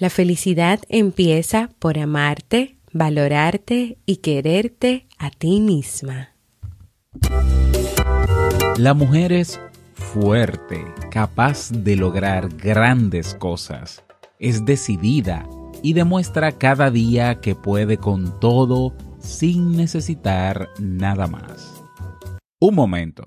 La felicidad empieza por amarte, valorarte y quererte a ti misma. La mujer es fuerte, capaz de lograr grandes cosas. Es decidida y demuestra cada día que puede con todo sin necesitar nada más. Un momento.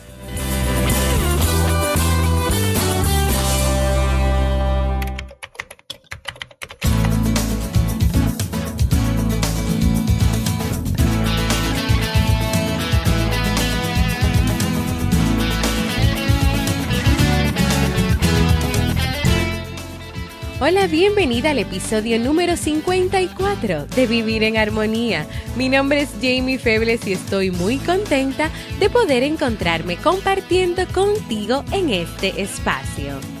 Hola, bienvenida al episodio número 54 de Vivir en Armonía. Mi nombre es Jamie Febles y estoy muy contenta de poder encontrarme compartiendo contigo en este espacio.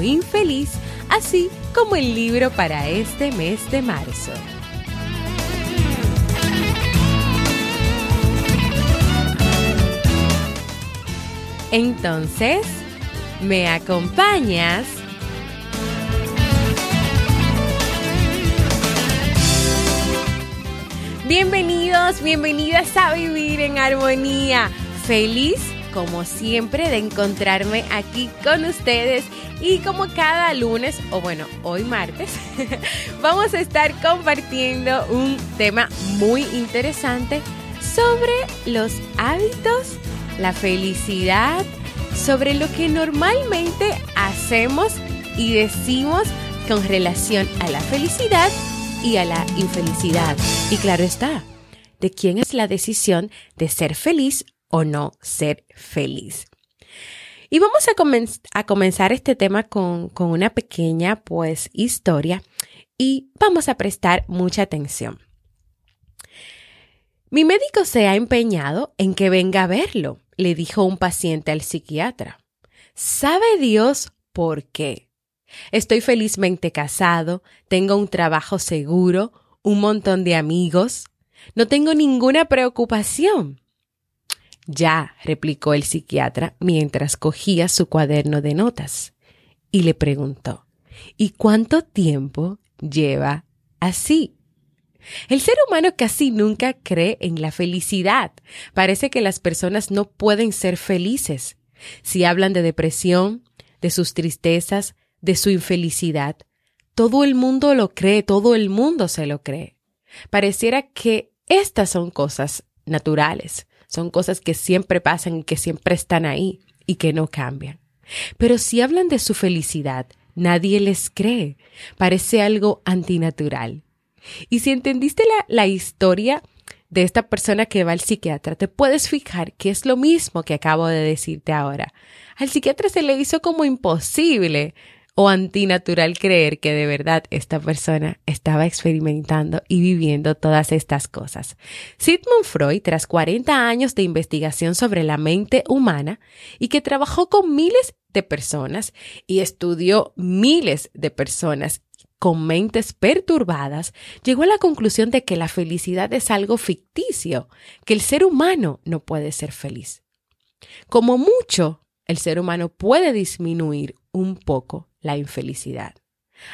infeliz, así como el libro para este mes de marzo. Entonces, ¿me acompañas? Bienvenidos, bienvenidas a Vivir en Armonía. Feliz, como siempre, de encontrarme aquí con ustedes y como cada lunes, o bueno, hoy martes, vamos a estar compartiendo un tema muy interesante sobre los hábitos, la felicidad, sobre lo que normalmente hacemos y decimos con relación a la felicidad y a la infelicidad. Y claro está, de quién es la decisión de ser feliz o no ser feliz. Y vamos a, comenzar este tema con, con una pequeña, pues, historia y vamos a prestar mucha atención. Mi médico se ha empeñado en que venga a verlo, le dijo un paciente al psiquiatra. ¿Sabe Dios por qué? Estoy felizmente casado, tengo un trabajo seguro, un montón de amigos, no tengo ninguna preocupación. Ya, replicó el psiquiatra mientras cogía su cuaderno de notas, y le preguntó, ¿Y cuánto tiempo lleva así? El ser humano casi nunca cree en la felicidad. Parece que las personas no pueden ser felices. Si hablan de depresión, de sus tristezas, de su infelicidad, todo el mundo lo cree, todo el mundo se lo cree. Pareciera que estas son cosas naturales, son cosas que siempre pasan y que siempre están ahí y que no cambian. Pero si hablan de su felicidad, nadie les cree. Parece algo antinatural. Y si entendiste la, la historia de esta persona que va al psiquiatra, te puedes fijar que es lo mismo que acabo de decirte ahora. Al psiquiatra se le hizo como imposible o antinatural creer que de verdad esta persona estaba experimentando y viviendo todas estas cosas. Sigmund Freud, tras 40 años de investigación sobre la mente humana y que trabajó con miles de personas y estudió miles de personas con mentes perturbadas, llegó a la conclusión de que la felicidad es algo ficticio, que el ser humano no puede ser feliz. Como mucho, el ser humano puede disminuir un poco la infelicidad.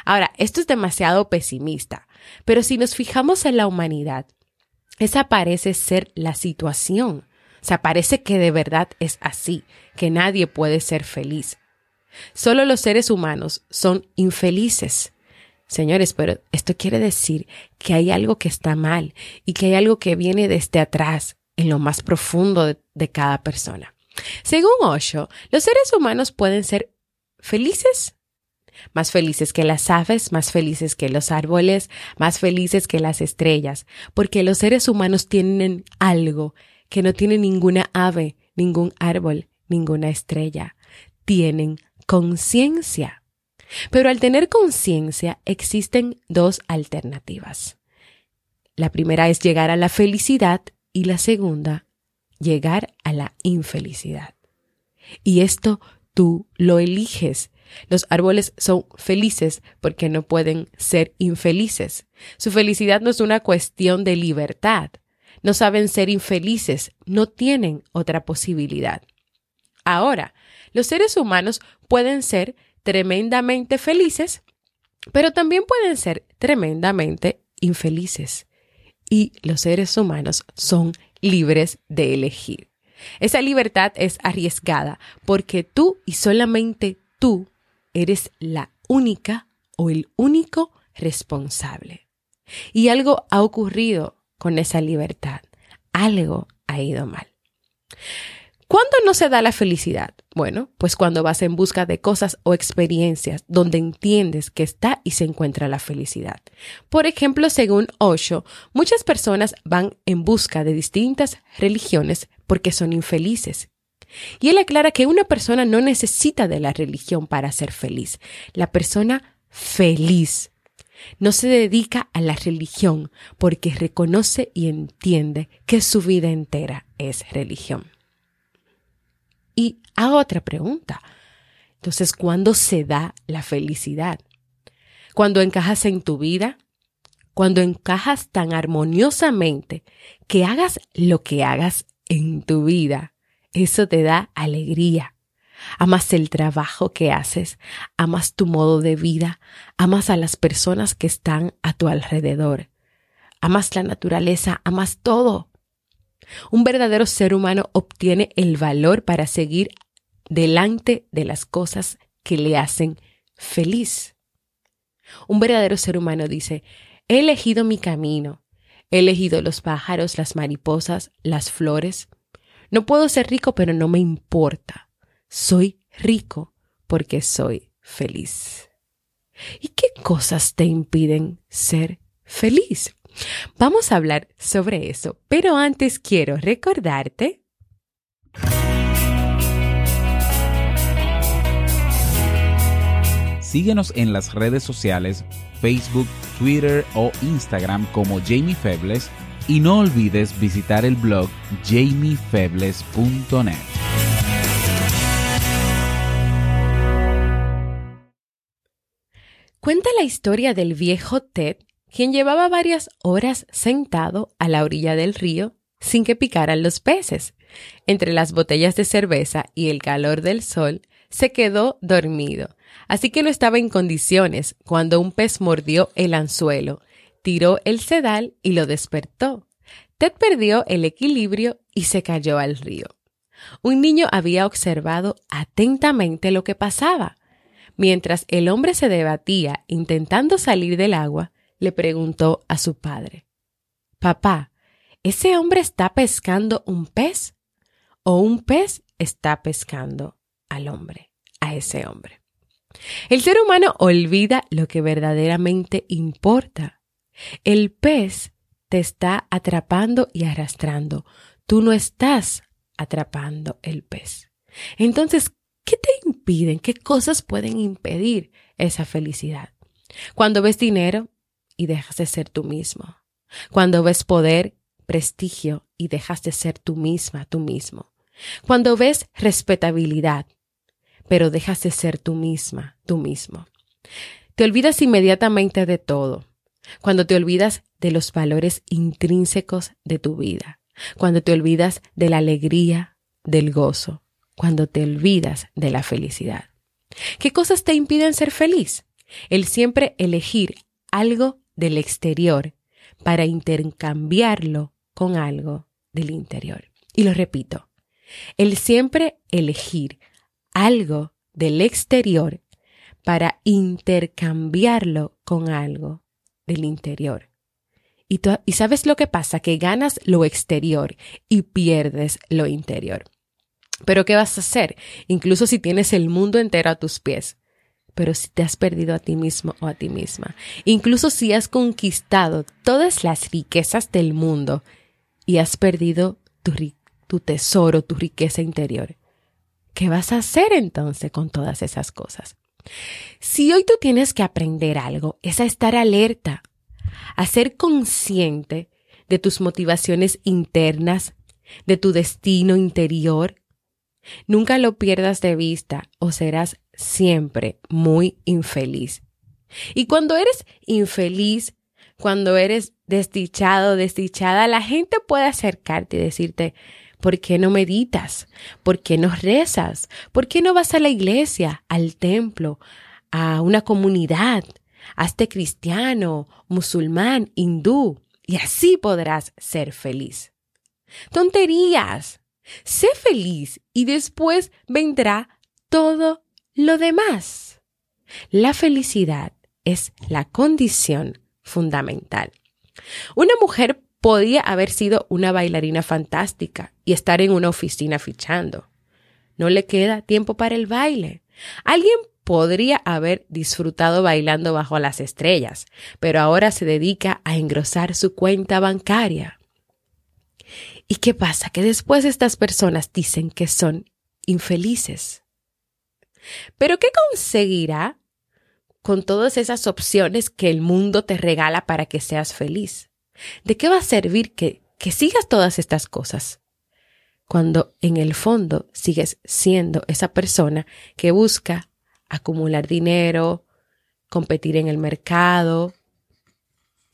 Ahora, esto es demasiado pesimista, pero si nos fijamos en la humanidad, esa parece ser la situación. O sea, parece que de verdad es así, que nadie puede ser feliz. Solo los seres humanos son infelices. Señores, pero esto quiere decir que hay algo que está mal y que hay algo que viene desde atrás, en lo más profundo de, de cada persona. Según Osho, los seres humanos pueden ser felices más felices que las aves, más felices que los árboles, más felices que las estrellas, porque los seres humanos tienen algo que no tiene ninguna ave, ningún árbol, ninguna estrella. Tienen conciencia. Pero al tener conciencia existen dos alternativas. La primera es llegar a la felicidad y la segunda, llegar a la infelicidad. Y esto tú lo eliges. Los árboles son felices porque no pueden ser infelices. Su felicidad no es una cuestión de libertad. No saben ser infelices, no tienen otra posibilidad. Ahora, los seres humanos pueden ser tremendamente felices, pero también pueden ser tremendamente infelices. Y los seres humanos son libres de elegir. Esa libertad es arriesgada porque tú y solamente tú eres la única o el único responsable. Y algo ha ocurrido con esa libertad. Algo ha ido mal. ¿Cuándo no se da la felicidad? Bueno, pues cuando vas en busca de cosas o experiencias donde entiendes que está y se encuentra la felicidad. Por ejemplo, según Osho, muchas personas van en busca de distintas religiones porque son infelices. Y él aclara que una persona no necesita de la religión para ser feliz. La persona feliz no se dedica a la religión porque reconoce y entiende que su vida entera es religión. Y hago otra pregunta. Entonces, ¿cuándo se da la felicidad? ¿Cuando encajas en tu vida? Cuando encajas tan armoniosamente que hagas lo que hagas en tu vida. Eso te da alegría. Amas el trabajo que haces, amas tu modo de vida, amas a las personas que están a tu alrededor, amas la naturaleza, amas todo. Un verdadero ser humano obtiene el valor para seguir delante de las cosas que le hacen feliz. Un verdadero ser humano dice, he elegido mi camino, he elegido los pájaros, las mariposas, las flores. No puedo ser rico, pero no me importa. Soy rico porque soy feliz. ¿Y qué cosas te impiden ser feliz? Vamos a hablar sobre eso, pero antes quiero recordarte Síguenos en las redes sociales, Facebook, Twitter o Instagram como Jamie Febles y no olvides visitar el blog jamiefebles.net. Cuenta la historia del viejo Ted, quien llevaba varias horas sentado a la orilla del río sin que picaran los peces. Entre las botellas de cerveza y el calor del sol, se quedó dormido, así que no estaba en condiciones cuando un pez mordió el anzuelo, tiró el sedal y lo despertó. Ted perdió el equilibrio y se cayó al río. Un niño había observado atentamente lo que pasaba. Mientras el hombre se debatía intentando salir del agua, le preguntó a su padre, Papá, ¿ese hombre está pescando un pez? ¿O un pez está pescando al hombre, a ese hombre? El ser humano olvida lo que verdaderamente importa. El pez te está atrapando y arrastrando. Tú no estás atrapando el pez. Entonces, ¿Qué te impiden? ¿Qué cosas pueden impedir esa felicidad? Cuando ves dinero y dejas de ser tú mismo. Cuando ves poder, prestigio y dejas de ser tú misma, tú mismo. Cuando ves respetabilidad, pero dejas de ser tú misma, tú mismo. Te olvidas inmediatamente de todo. Cuando te olvidas de los valores intrínsecos de tu vida. Cuando te olvidas de la alegría, del gozo, cuando te olvidas de la felicidad. ¿Qué cosas te impiden ser feliz? el siempre elegir algo del exterior para intercambiarlo con algo del interior. Y lo repito, el siempre elegir algo del exterior para intercambiarlo con algo del interior. Y, sabes lo que pasa, que ganas lo exterior y pierdes lo interior. Pero ¿qué vas a hacer? Incluso si tienes el mundo entero a tus pies, pero si te has perdido a ti mismo o a ti misma, incluso si has conquistado todas las riquezas del mundo y has perdido tu tesoro, tu riqueza interior, ¿qué vas a hacer entonces con todas esas cosas? Si hoy tú tienes que aprender algo, es a estar alerta, a ser consciente de tus motivaciones internas, de tu destino interior. Nunca lo pierdas de vista o serás siempre muy infeliz. Y cuando eres infeliz, cuando eres desdichado, desdichada, la gente puede acercarte y decirte, ¿por qué no meditas? ¿Por qué no rezas? ¿Por qué no vas a la iglesia, al templo, a una comunidad? Hazte cristiano, musulmán, hindú, y así podrás ser feliz. Tonterías. Sé feliz y después vendrá todo lo demás. La felicidad es la condición fundamental. Una mujer podía haber sido una bailarina fantástica y estar en una oficina fichando. No le queda tiempo para el baile. Alguien podría haber disfrutado bailando bajo las estrellas, pero ahora se dedica a engrosar su cuenta bancaria. ¿Y qué pasa? Que después estas personas dicen que son infelices. Pero ¿qué conseguirá con todas esas opciones que el mundo te regala para que seas feliz? ¿De qué va a servir que, que sigas todas estas cosas? Cuando en el fondo sigues siendo esa persona que busca acumular dinero, competir en el mercado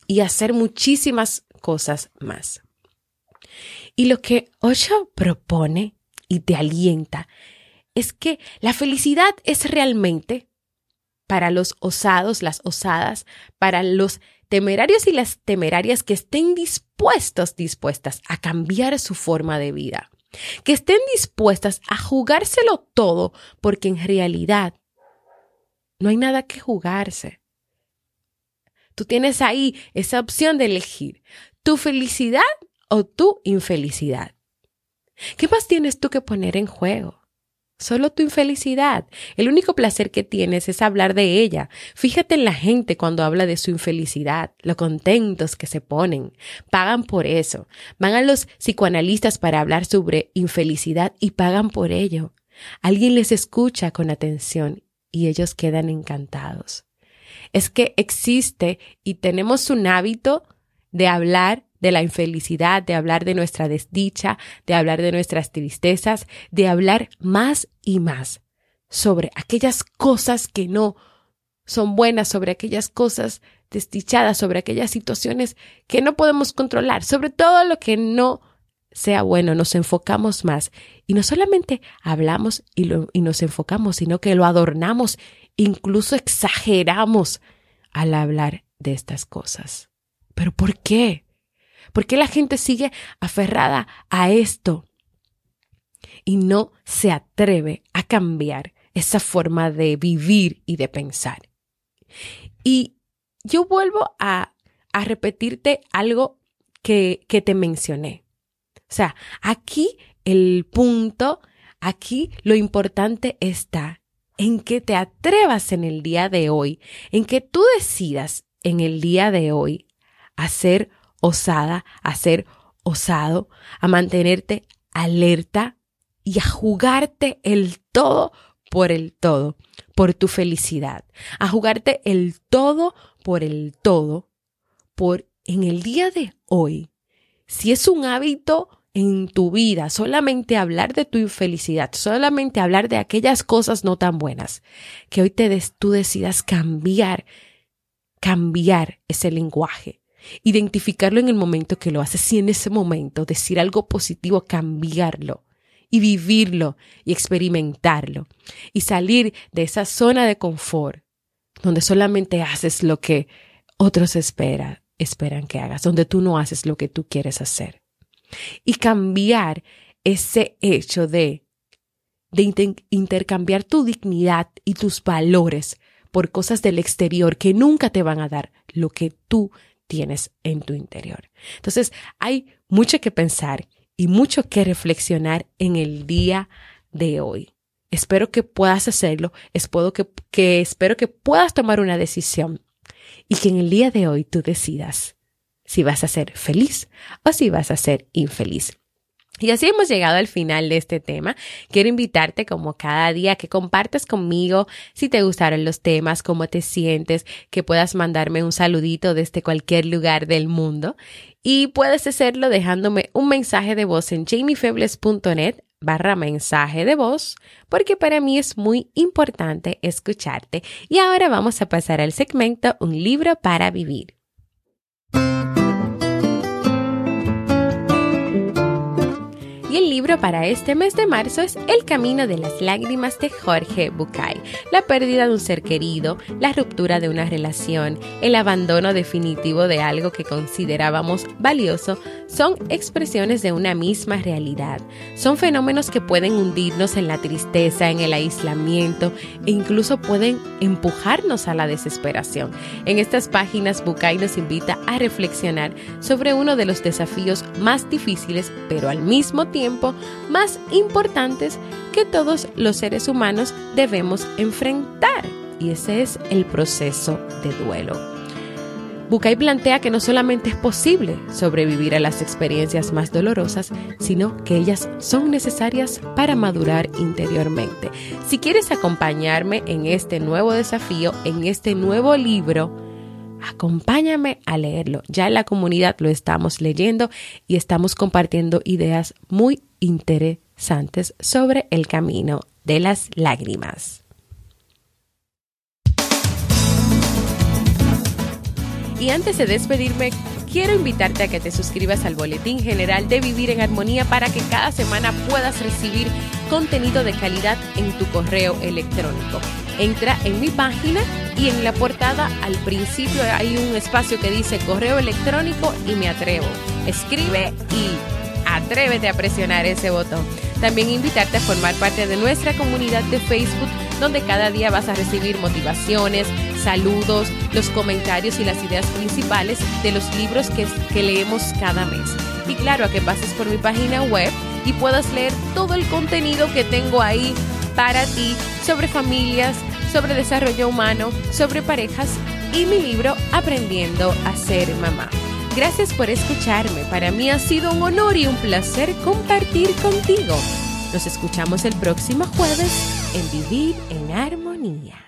y hacer muchísimas cosas más. Y lo que Osho propone y te alienta es que la felicidad es realmente para los osados, las osadas, para los temerarios y las temerarias que estén dispuestos, dispuestas a cambiar su forma de vida, que estén dispuestas a jugárselo todo, porque en realidad no hay nada que jugarse. Tú tienes ahí esa opción de elegir tu felicidad o tu infelicidad. ¿Qué más tienes tú que poner en juego? Solo tu infelicidad. El único placer que tienes es hablar de ella. Fíjate en la gente cuando habla de su infelicidad, lo contentos que se ponen. Pagan por eso. Van a los psicoanalistas para hablar sobre infelicidad y pagan por ello. Alguien les escucha con atención y ellos quedan encantados. Es que existe y tenemos un hábito de hablar de la infelicidad, de hablar de nuestra desdicha, de hablar de nuestras tristezas, de hablar más y más sobre aquellas cosas que no son buenas, sobre aquellas cosas desdichadas, sobre aquellas situaciones que no podemos controlar, sobre todo lo que no sea bueno, nos enfocamos más y no solamente hablamos y, y nos enfocamos, sino que lo adornamos, incluso exageramos al hablar de estas cosas. ¿Pero por qué? ¿Por qué la gente sigue aferrada a esto y no se atreve a cambiar esa forma de vivir y de pensar? Y yo vuelvo a, repetirte algo que, que te mencioné. O sea, aquí el punto, aquí lo importante está en que te atrevas en el día de hoy, en que tú decidas en el día de hoy hacer osada, a ser osado, a mantenerte alerta y a jugarte el todo por el todo, por tu felicidad, a jugarte el todo por el todo, por en el día de hoy. Si es un hábito en tu vida solamente hablar de tu infelicidad, solamente hablar de aquellas cosas no tan buenas, que hoy te des, tú decidas cambiar, cambiar ese lenguaje, identificarlo en el momento que lo haces y en ese momento decir algo positivo, cambiarlo y vivirlo y experimentarlo y salir de esa zona de confort donde solamente haces lo que otros esperan, esperan que hagas, donde tú no haces lo que tú quieres hacer. Y cambiar ese hecho de intercambiar tu dignidad y tus valores por cosas del exterior que nunca te van a dar lo que tú tienes en tu interior. Entonces, hay mucho que pensar y mucho que reflexionar en el día de hoy. Espero que puedas hacerlo, espero que, que, espero que puedas tomar una decisión y que en el día de hoy tú decidas si vas a ser feliz o si vas a ser infeliz. Y así hemos llegado al final de este tema. Quiero invitarte como cada día que compartas conmigo si te gustaron los temas, cómo te sientes, que puedas mandarme un saludito desde cualquier lugar del mundo. Y puedes hacerlo dejándome un mensaje de voz en jamiefebles.net barra mensaje de voz, porque para mí es muy importante escucharte. Y ahora vamos a pasar al segmento Un libro para vivir. El libro para este mes de marzo es El Camino de las Lágrimas de Jorge Bucay. La pérdida de un ser querido, la ruptura de una relación, el abandono definitivo de algo que considerábamos valioso son expresiones de una misma realidad. Son fenómenos que pueden hundirnos en la tristeza, en el aislamiento e incluso pueden empujarnos a la desesperación. En estas páginas Bucay nos invita a reflexionar sobre uno de los desafíos más difíciles, pero al mismo más importantes que todos los seres humanos debemos enfrentar. Y ese es el proceso de duelo. Bucay plantea que no solamente es posible sobrevivir a las experiencias más dolorosas, sino que ellas son necesarias para madurar interiormente. Si quieres acompañarme en este nuevo desafío, en este nuevo libro, acompáñame a leerlo. Ya en la comunidad lo estamos leyendo y estamos compartiendo ideas muy interesantes sobre el camino de las lágrimas. Y antes de despedirme, quiero invitarte a que te suscribas al Boletín General de Vivir en Armonía para que cada semana puedas recibir contenido de calidad en tu correo electrónico. Entra en mi página y en la portada al principio hay un espacio que dice correo electrónico y me atrevo. Escribe y atrévete a presionar ese botón. También invitarte a formar parte de nuestra comunidad de Facebook, donde cada día vas a recibir motivaciones, saludos, los comentarios y las ideas principales de los libros que, que leemos cada mes. Y claro, a que pases por mi página web y puedas leer todo el contenido que tengo ahí para ti sobre familias, sobre desarrollo humano, sobre parejas y mi libro Aprendiendo a ser mamá. Gracias por escucharme. Para mí ha sido un honor y un placer compartir contigo. Nos escuchamos el próximo jueves en Vivir en Armonía.